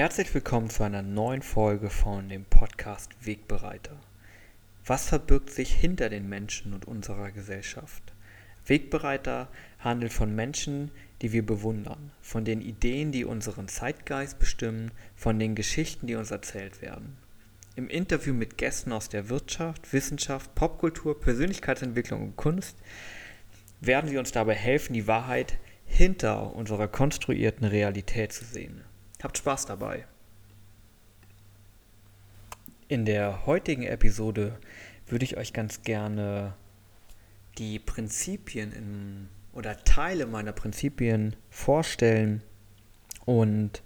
Herzlich willkommen zu einer neuen Folge von dem Podcast Wegbereiter. Was verbirgt sich hinter den Menschen und unserer Gesellschaft? Wegbereiter handelt von Menschen, die wir bewundern, von den Ideen, die unseren Zeitgeist bestimmen, von den Geschichten, die uns erzählt werden. Im Interview mit Gästen aus der Wirtschaft, Wissenschaft, Popkultur, Persönlichkeitsentwicklung und Kunst werden sie uns dabei helfen, die Wahrheit hinter unserer konstruierten Realität zu sehen. Habt Spaß dabei. In der heutigen Episode würde ich euch ganz gerne die Prinzipien in, oder Teile meiner Prinzipien vorstellen und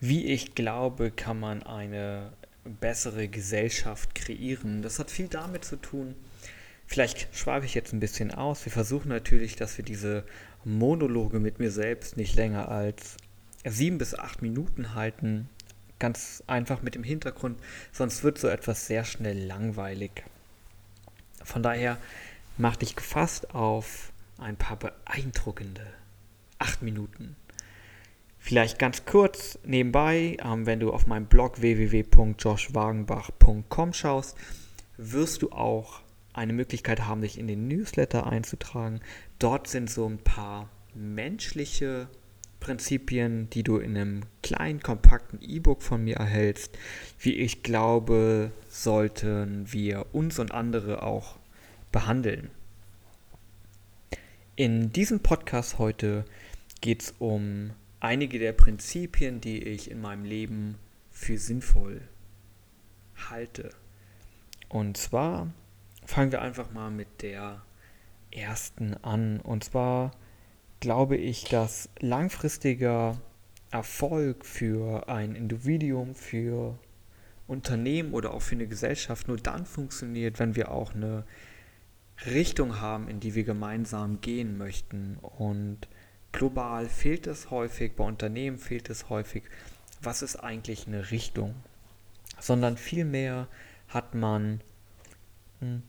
wie ich glaube, kann man eine bessere Gesellschaft kreieren. Das hat viel damit zu tun. Vielleicht schweife ich jetzt ein bisschen aus. Wir versuchen natürlich, dass wir diese Monologe mit mir selbst nicht länger als sieben bis acht Minuten halten. Ganz einfach mit dem Hintergrund, sonst wird so etwas sehr schnell langweilig. Von daher mach dich gefasst auf ein paar beeindruckende acht Minuten. Vielleicht ganz kurz nebenbei, ähm, wenn du auf meinem Blog www.joshwagenbach.com schaust, wirst du auch eine Möglichkeit haben, dich in den Newsletter einzutragen. Dort sind so ein paar menschliche Prinzipien, die du in einem kleinen, kompakten E-Book von mir erhältst, wie ich glaube, sollten wir uns und andere auch behandeln. In diesem Podcast heute geht es um einige der Prinzipien, die ich in meinem Leben für sinnvoll halte. Und zwar fangen wir einfach mal mit der ersten an. Und zwar glaube ich, dass langfristiger Erfolg für ein Individuum, für Unternehmen oder auch für eine Gesellschaft nur dann funktioniert, wenn wir auch eine Richtung haben, in die wir gemeinsam gehen möchten. Und global fehlt es häufig, bei Unternehmen fehlt es häufig, was ist eigentlich eine Richtung, sondern vielmehr hat man hm,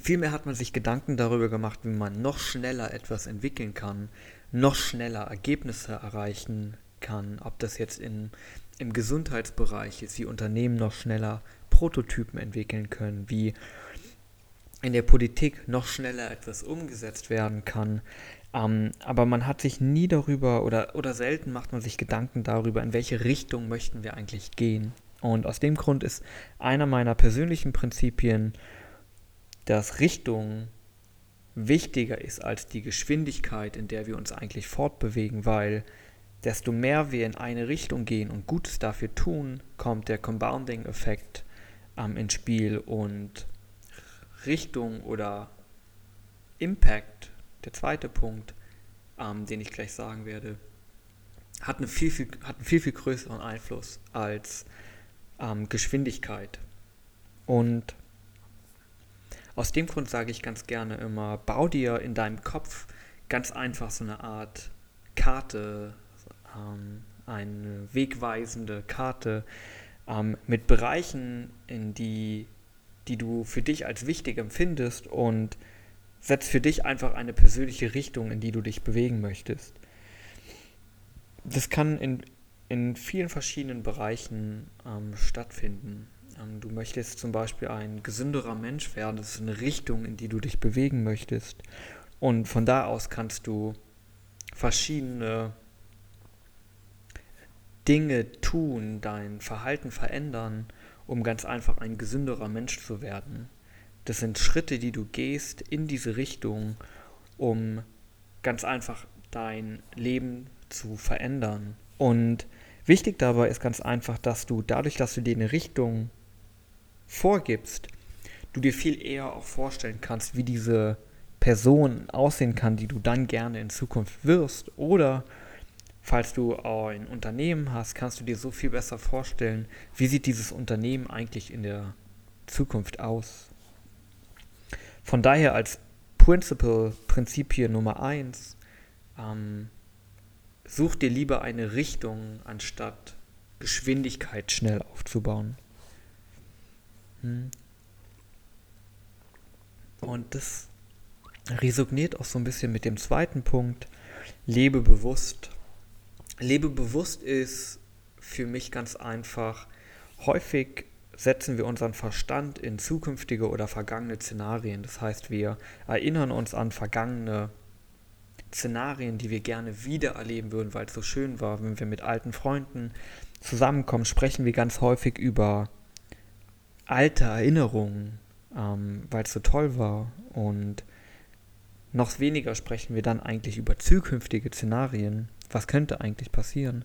Vielmehr hat man sich Gedanken darüber gemacht, wie man noch schneller etwas entwickeln kann, noch schneller Ergebnisse erreichen kann, ob das jetzt in, im Gesundheitsbereich ist, wie Unternehmen noch schneller Prototypen entwickeln können, wie in der Politik noch schneller etwas umgesetzt werden kann. Ähm, aber man hat sich nie darüber oder, oder selten macht man sich Gedanken darüber, in welche Richtung möchten wir eigentlich gehen. Und aus dem Grund ist einer meiner persönlichen Prinzipien, dass Richtung wichtiger ist als die Geschwindigkeit, in der wir uns eigentlich fortbewegen, weil desto mehr wir in eine Richtung gehen und Gutes dafür tun, kommt der Compounding-Effekt ähm, ins Spiel und Richtung oder Impact, der zweite Punkt, ähm, den ich gleich sagen werde, hat, eine viel, viel, hat einen viel, viel größeren Einfluss als ähm, Geschwindigkeit. Und aus dem Grund sage ich ganz gerne immer, bau dir in deinem Kopf ganz einfach so eine Art Karte, ähm, eine wegweisende Karte ähm, mit Bereichen, in die, die du für dich als wichtig empfindest und setz für dich einfach eine persönliche Richtung, in die du dich bewegen möchtest. Das kann in, in vielen verschiedenen Bereichen ähm, stattfinden. Ähm, du möchtest zum Beispiel ein gesünderer Mensch werden, das ist eine Richtung, in die du dich bewegen möchtest. Und von da aus kannst du verschiedene Dinge tun, dein Verhalten verändern, um ganz einfach ein gesünderer Mensch zu werden. Das sind Schritte, die du gehst in diese Richtung, um ganz einfach dein Leben zu verändern. Und wichtig dabei ist ganz einfach, dass du dadurch, dass du dir eine Richtung vorgibst, du dir viel eher auch vorstellen kannst, wie diese Person aussehen kann, die du dann gerne in Zukunft wirst. Oder falls du ein Unternehmen hast, kannst du dir so viel besser vorstellen, wie sieht dieses Unternehmen eigentlich in der Zukunft aus. Von daher als Principle, Prinzip hier Nummer 1, ähm, such dir lieber eine Richtung, anstatt Geschwindigkeit schnell aufzubauen. Hm. Und das resoniert auch so ein bisschen mit dem zweiten Punkt. Lebe bewusst. lebe bewusst ist für mich ganz einfach, häufig setzen wir unseren Verstand in zukünftige oder vergangene Szenarien. Das heißt, wir erinnern uns an vergangene Szenarien, die wir gerne wieder erleben würden, weil es so schön war. Wenn wir mit alten Freunden zusammenkommen, sprechen wir ganz häufig über alte Erinnerungen, ähm, weil es so toll war. Und noch weniger sprechen wir dann eigentlich über zukünftige Szenarien. Was könnte eigentlich passieren?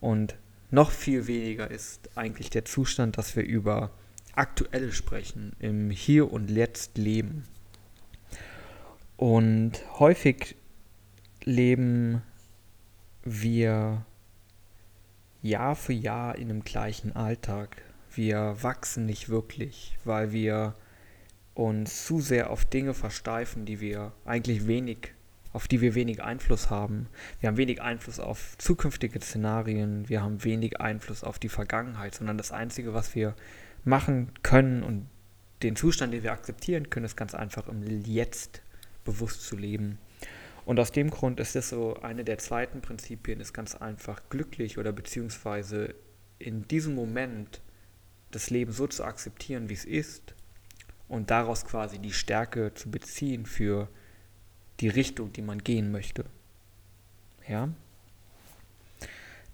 Und noch viel weniger ist eigentlich der Zustand, dass wir über aktuelle sprechen, im Hier und Jetzt leben. Und häufig leben wir Jahr für Jahr in einem gleichen Alltag. Wir wachsen nicht wirklich, weil wir uns zu sehr auf Dinge versteifen, die wir eigentlich wenig, auf die wir wenig Einfluss haben. Wir haben wenig Einfluss auf zukünftige Szenarien, wir haben wenig Einfluss auf die Vergangenheit, sondern das Einzige, was wir machen können und den Zustand, den wir akzeptieren können, ist ganz einfach im Jetzt bewusst zu leben. Und aus dem Grund ist es so, eine der zweiten Prinzipien ist ganz einfach glücklich oder beziehungsweise in diesem Moment das Leben so zu akzeptieren, wie es ist und daraus quasi die Stärke zu beziehen für die Richtung, die man gehen möchte. Ja.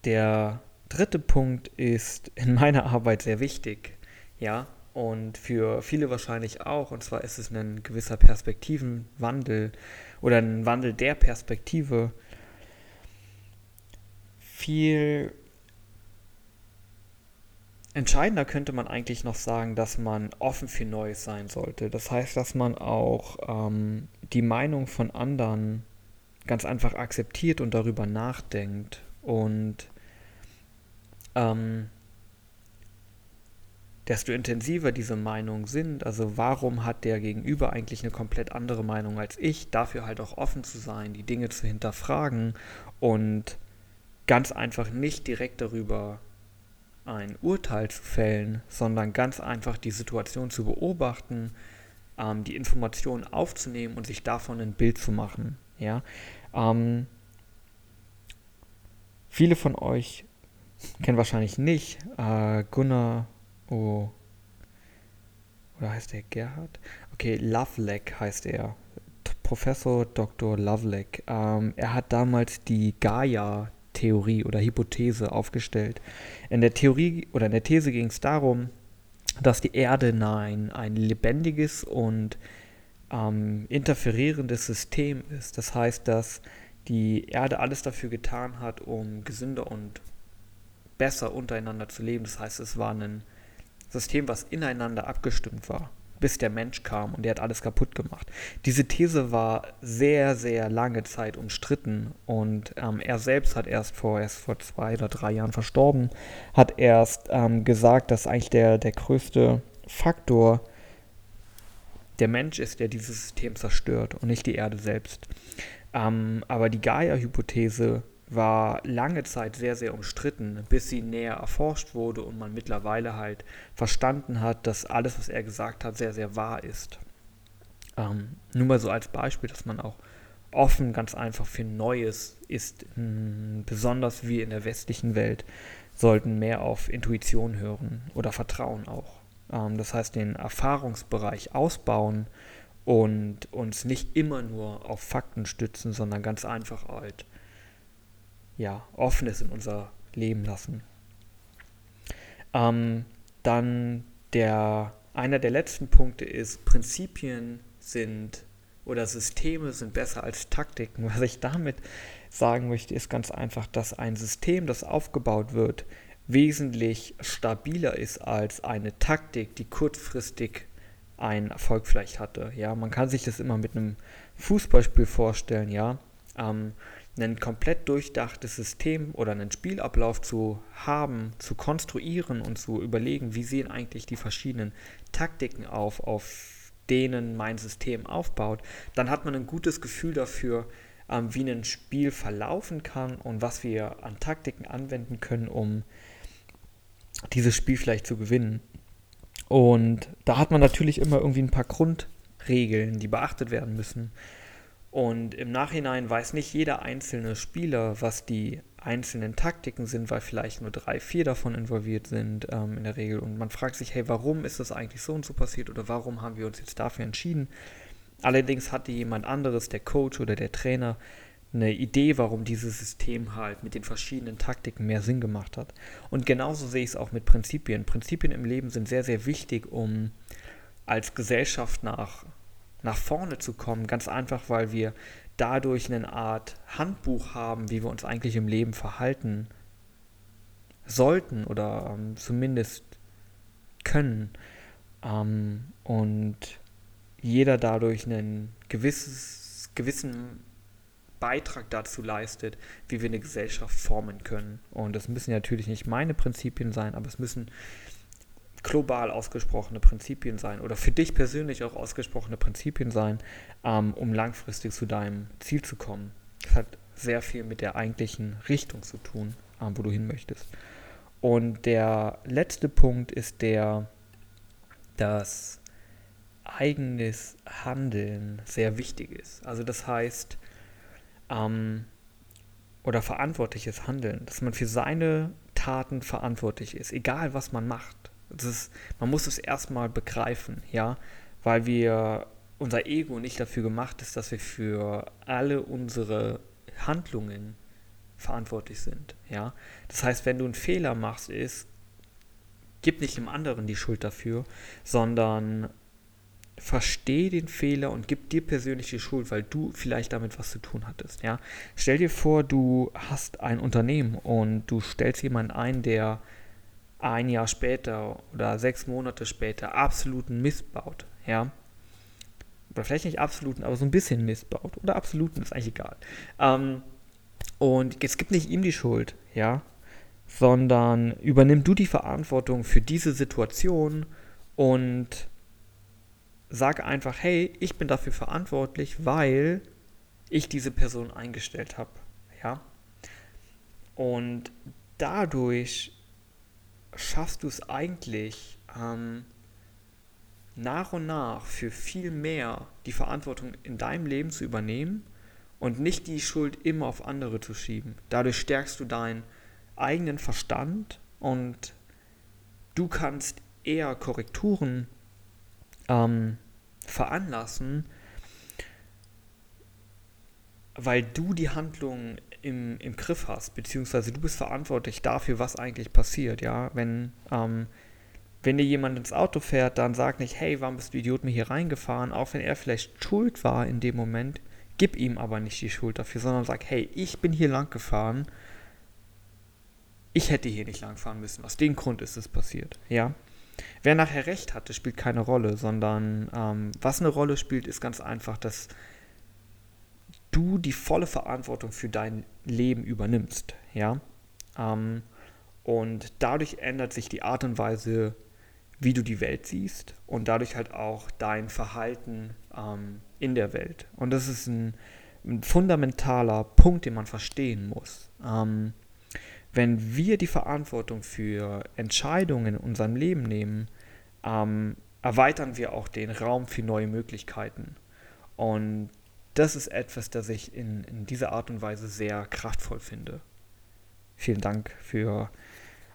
Der dritte Punkt ist in meiner Arbeit sehr wichtig. Ja, und für viele wahrscheinlich auch. Und zwar ist es ein gewisser Perspektivenwandel oder ein Wandel der Perspektive. Viel entscheidender könnte man eigentlich noch sagen, dass man offen für Neues sein sollte. Das heißt, dass man auch ähm, die Meinung von anderen ganz einfach akzeptiert und darüber nachdenkt und ähm, desto intensiver diese Meinungen sind. Also warum hat der Gegenüber eigentlich eine komplett andere Meinung als ich? Dafür halt auch offen zu sein, die Dinge zu hinterfragen und ganz einfach nicht direkt darüber ein Urteil zu fällen, sondern ganz einfach die Situation zu beobachten, ähm, die Informationen aufzunehmen und sich davon ein Bild zu machen. Ja, ähm, viele von euch kennen wahrscheinlich nicht äh, Gunnar Oh. Oder heißt der Gerhard? Okay, Loveleg heißt er. Professor Dr. Loveleg. Ähm, er hat damals die Gaia-Theorie oder Hypothese aufgestellt. In der Theorie oder in der These ging es darum, dass die Erde ein, ein lebendiges und ähm, interferierendes System ist. Das heißt, dass die Erde alles dafür getan hat, um gesünder und besser untereinander zu leben. Das heißt, es war ein System, was ineinander abgestimmt war, bis der Mensch kam und der hat alles kaputt gemacht. Diese These war sehr, sehr lange Zeit umstritten und ähm, er selbst hat erst vor, erst vor zwei oder drei Jahren verstorben, hat erst ähm, gesagt, dass eigentlich der, der größte Faktor der Mensch ist, der dieses System zerstört und nicht die Erde selbst. Ähm, aber die Gaia-Hypothese war lange Zeit sehr, sehr umstritten, bis sie näher erforscht wurde und man mittlerweile halt verstanden hat, dass alles, was er gesagt hat, sehr, sehr wahr ist. Ähm, nur mal so als Beispiel, dass man auch offen ganz einfach für Neues ist, hm, besonders wir in der westlichen Welt sollten mehr auf Intuition hören oder Vertrauen auch. Ähm, das heißt, den Erfahrungsbereich ausbauen und uns nicht immer nur auf Fakten stützen, sondern ganz einfach halt ja, Offenes in unser Leben lassen. Ähm, dann der, einer der letzten Punkte ist, Prinzipien sind oder Systeme sind besser als Taktiken. Was ich damit sagen möchte, ist ganz einfach, dass ein System, das aufgebaut wird, wesentlich stabiler ist als eine Taktik, die kurzfristig einen Erfolg vielleicht hatte. Ja, man kann sich das immer mit einem Fußballspiel vorstellen, ja. Ähm, ein komplett durchdachtes System oder einen Spielablauf zu haben, zu konstruieren und zu überlegen, wie sehen eigentlich die verschiedenen Taktiken auf, auf denen mein System aufbaut, dann hat man ein gutes Gefühl dafür, ähm, wie ein Spiel verlaufen kann und was wir an Taktiken anwenden können, um dieses Spiel vielleicht zu gewinnen. Und da hat man natürlich immer irgendwie ein paar Grundregeln, die beachtet werden müssen. Und im Nachhinein weiß nicht jeder einzelne Spieler, was die einzelnen Taktiken sind, weil vielleicht nur drei, vier davon involviert sind ähm, in der Regel. Und man fragt sich, hey, warum ist das eigentlich so und so passiert oder warum haben wir uns jetzt dafür entschieden? Allerdings hatte jemand anderes, der Coach oder der Trainer, eine Idee, warum dieses System halt mit den verschiedenen Taktiken mehr Sinn gemacht hat. Und genauso sehe ich es auch mit Prinzipien. Prinzipien im Leben sind sehr, sehr wichtig, um als Gesellschaft nach nach vorne zu kommen. Ganz einfach, weil wir dadurch eine Art Handbuch haben, wie wir uns eigentlich im Leben verhalten sollten oder ähm, zumindest können. Ähm, und jeder dadurch einen gewisses, gewissen Beitrag dazu leistet, wie wir eine Gesellschaft formen können. Und das müssen natürlich nicht meine Prinzipien sein, aber es müssen global ausgesprochene Prinzipien sein oder für dich persönlich auch ausgesprochene Prinzipien sein, ähm, um langfristig zu deinem Ziel zu kommen. Das hat sehr viel mit der eigentlichen Richtung zu tun, ähm, wo du hin möchtest. Und der letzte Punkt ist der, dass eigenes Handeln sehr wichtig ist. Also das heißt, ähm, oder verantwortliches Handeln, dass man für seine Taten verantwortlich ist, egal was man macht. Ist, man muss es erstmal begreifen, ja, weil wir unser Ego nicht dafür gemacht ist, dass wir für alle unsere Handlungen verantwortlich sind, ja. Das heißt, wenn du einen Fehler machst, ist, gib nicht dem anderen die Schuld dafür, sondern versteh den Fehler und gib dir persönlich die Schuld, weil du vielleicht damit was zu tun hattest, ja. Stell dir vor, du hast ein Unternehmen und du stellst jemanden ein, der ein Jahr später oder sechs Monate später absoluten Mist baut, ja. Oder vielleicht nicht absoluten, aber so ein bisschen Mist baut. Oder absoluten, ist eigentlich egal. Ähm, und jetzt gibt nicht ihm die Schuld, ja, sondern übernimm du die Verantwortung für diese Situation und sag einfach, hey, ich bin dafür verantwortlich, weil ich diese Person eingestellt habe, ja. Und dadurch schaffst du es eigentlich ähm, nach und nach für viel mehr die Verantwortung in deinem Leben zu übernehmen und nicht die Schuld immer auf andere zu schieben. Dadurch stärkst du deinen eigenen Verstand und du kannst eher Korrekturen ähm, veranlassen, weil du die Handlung im, im Griff hast, beziehungsweise du bist verantwortlich dafür, was eigentlich passiert, ja. Wenn, ähm, wenn dir jemand ins Auto fährt, dann sag nicht, hey, warum bist du Idiot mir hier reingefahren, auch wenn er vielleicht schuld war in dem Moment, gib ihm aber nicht die Schuld dafür, sondern sag, hey, ich bin hier lang gefahren, ich hätte hier nicht lang fahren müssen, aus dem Grund ist es passiert, ja. Wer nachher recht hatte, spielt keine Rolle, sondern ähm, was eine Rolle spielt, ist ganz einfach, dass du die volle Verantwortung für dein Leben übernimmst, ja. Ähm, und dadurch ändert sich die Art und Weise, wie du die Welt siehst und dadurch halt auch dein Verhalten ähm, in der Welt. Und das ist ein, ein, fundamentaler Punkt, den man verstehen muss. Ähm, wenn wir die Verantwortung für Entscheidungen in unserem Leben nehmen, ähm, erweitern wir auch den Raum für neue Möglichkeiten. Und das ist etwas, das ich in, in dieser Art und Weise sehr kraftvoll finde. Vielen Dank für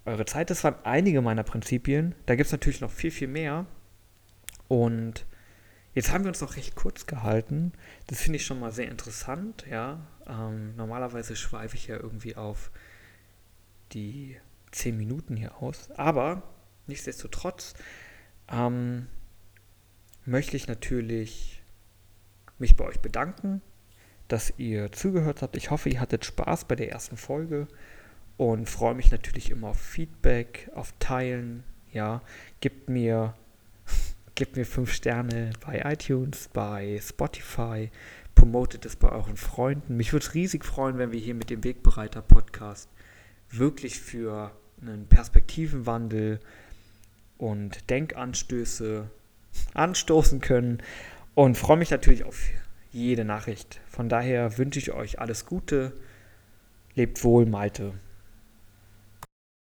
eure Zeit. Das waren einige meiner Prinzipien. Da gibt es natürlich noch viel, viel mehr. Und jetzt haben wir uns noch recht kurz gehalten. Das finde ich schon mal sehr interessant. Ja, ähm, normalerweise schweife ich ja irgendwie auf die 10 Minuten hier aus. Aber nichtsdestotrotz ähm, möchte ich natürlich mich bei euch bedanken, dass ihr zugehört habt. Ich hoffe, ihr hattet Spaß bei der ersten Folge und freue mich natürlich immer auf Feedback, auf Teilen. Ja, gebt mir, gebt mir fünf Sterne bei iTunes, bei Spotify, promotet es bei euren Freunden. Mich würde es riesig freuen, wenn wir hier mit dem Wegbereiter Podcast wirklich für einen Perspektivenwandel und Denkanstöße anstoßen können und freue mich natürlich auf jede Nachricht. Von daher wünsche ich euch alles Gute. Lebt wohl, Malte.